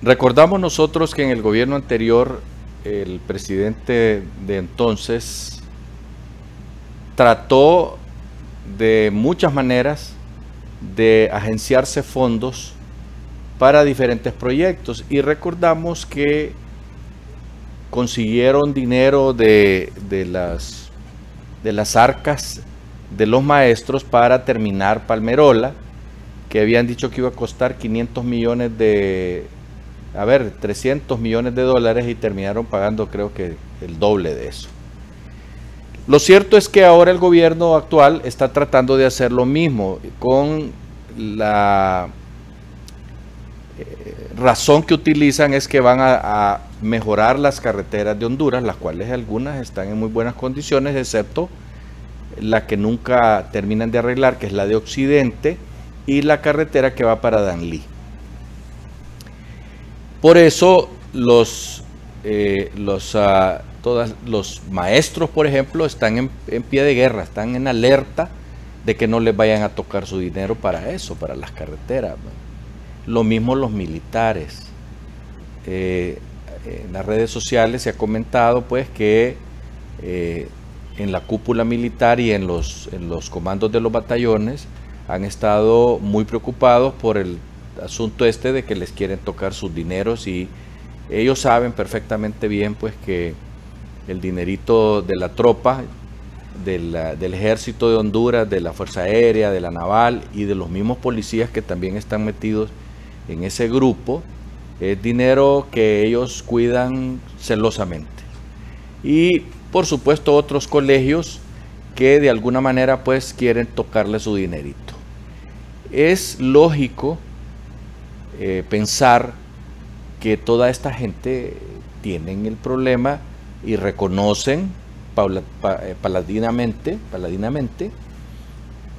Recordamos nosotros que en el gobierno anterior el presidente de entonces trató de muchas maneras de agenciarse fondos para diferentes proyectos y recordamos que consiguieron dinero de, las, de las arcas de los maestros para terminar Palmerola, que habían dicho que iba a costar 500 millones de, a ver, 300 millones de dólares y terminaron pagando creo que el doble de eso. Lo cierto es que ahora el gobierno actual está tratando de hacer lo mismo con la eh, razón que utilizan es que van a, mejorar las carreteras de Honduras, las cuales algunas están en muy buenas condiciones, excepto la que nunca terminan de arreglar, que es la de Occidente, y la carretera que va para Danlí. Por eso los, eh, los ah, todos los maestros, por ejemplo, están en, pie de guerra, están en alerta de que no les vayan a tocar su dinero para eso, para las carreteras. Lo mismo los militares. Eh, en las redes sociales se ha comentado pues que eh, en la cúpula militar y en los, en los comandos de los batallones han estado muy preocupados por el asunto este de que les quieren tocar sus dineros y ellos saben perfectamente bien pues que el dinerito de la tropa, del ejército de Honduras, de la Fuerza Aérea, de la Naval y de los mismos policías que también están metidos en ese grupo, es dinero que ellos cuidan celosamente. Y por supuesto otros colegios que de alguna manera pues quieren tocarle su dinerito. Es lógico eh, pensar que toda esta gente tienen el problema y reconocen eh, paladinamente, paladinamente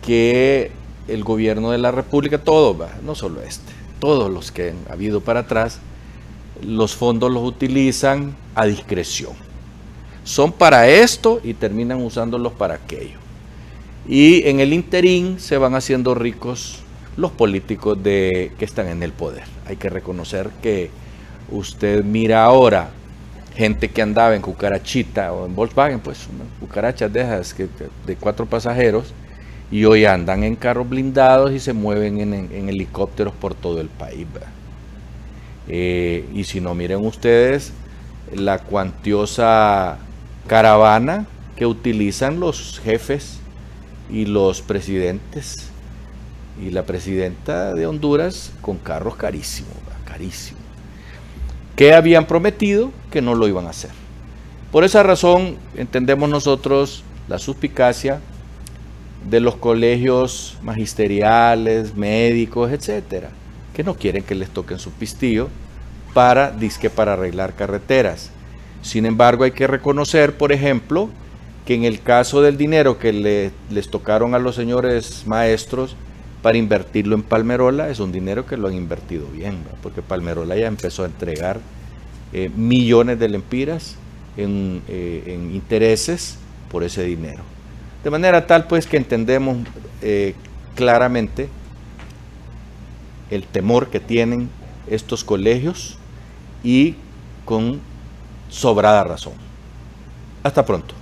que el gobierno de la República, todo, no solo este, todos los que han habido para atrás, los fondos los utilizan a discreción. Son para esto y terminan usándolos para aquello. Y en el interín se van haciendo ricos los políticos de, que están en el poder. Hay que reconocer que usted mira ahora gente que andaba en cucarachita o en Volkswagen, pues cucarachas de que, de cuatro pasajeros, y hoy andan en carros blindados y se mueven en, helicópteros por todo el país. Eh, y si no, miren ustedes la cuantiosa caravana que utilizan los jefes y los presidentes y la presidenta de Honduras con carros carísimos, carísimos. ¿Qué habían prometido? Que no lo iban a hacer. Por esa razón entendemos nosotros la suspicacia de los colegios magisteriales, médicos, etcétera, que no quieren que les toquen su pistillo para disque para arreglar carreteras. Sin embargo, hay que reconocer, por ejemplo, que en el caso del dinero que les tocaron a los señores maestros para invertirlo en Palmerola, es un dinero que lo han invertido bien, porque Palmerola ya empezó a entregar eh, millones de lempiras en, eh, en, intereses por ese dinero. De manera tal pues que entendemos eh, claramente el temor que tienen estos colegios y con sobrada razón. Hasta pronto.